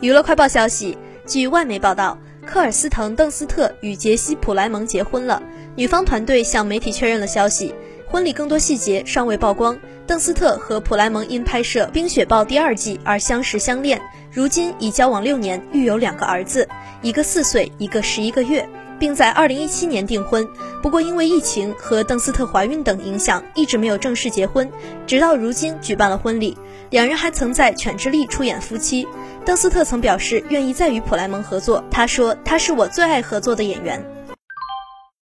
娱乐快报消息，据外媒报道，科尔斯滕·邓斯特与杰西·普莱蒙结婚了。女方团队向媒体确认了消息，婚礼更多细节尚未曝光。邓斯特和普莱蒙因拍摄《冰雪暴》第二季而相识相恋，如今已交往六年，育有两个儿子，一个四岁，一个十一个月，并在二零一七年订婚。不过因为疫情和邓斯特怀孕等影响，一直没有正式结婚，直到如今举办了婚礼。两人还曾在《犬之力》出演夫妻。邓斯特曾表示愿意再与普莱蒙合作，他说他是我最爱合作的演员。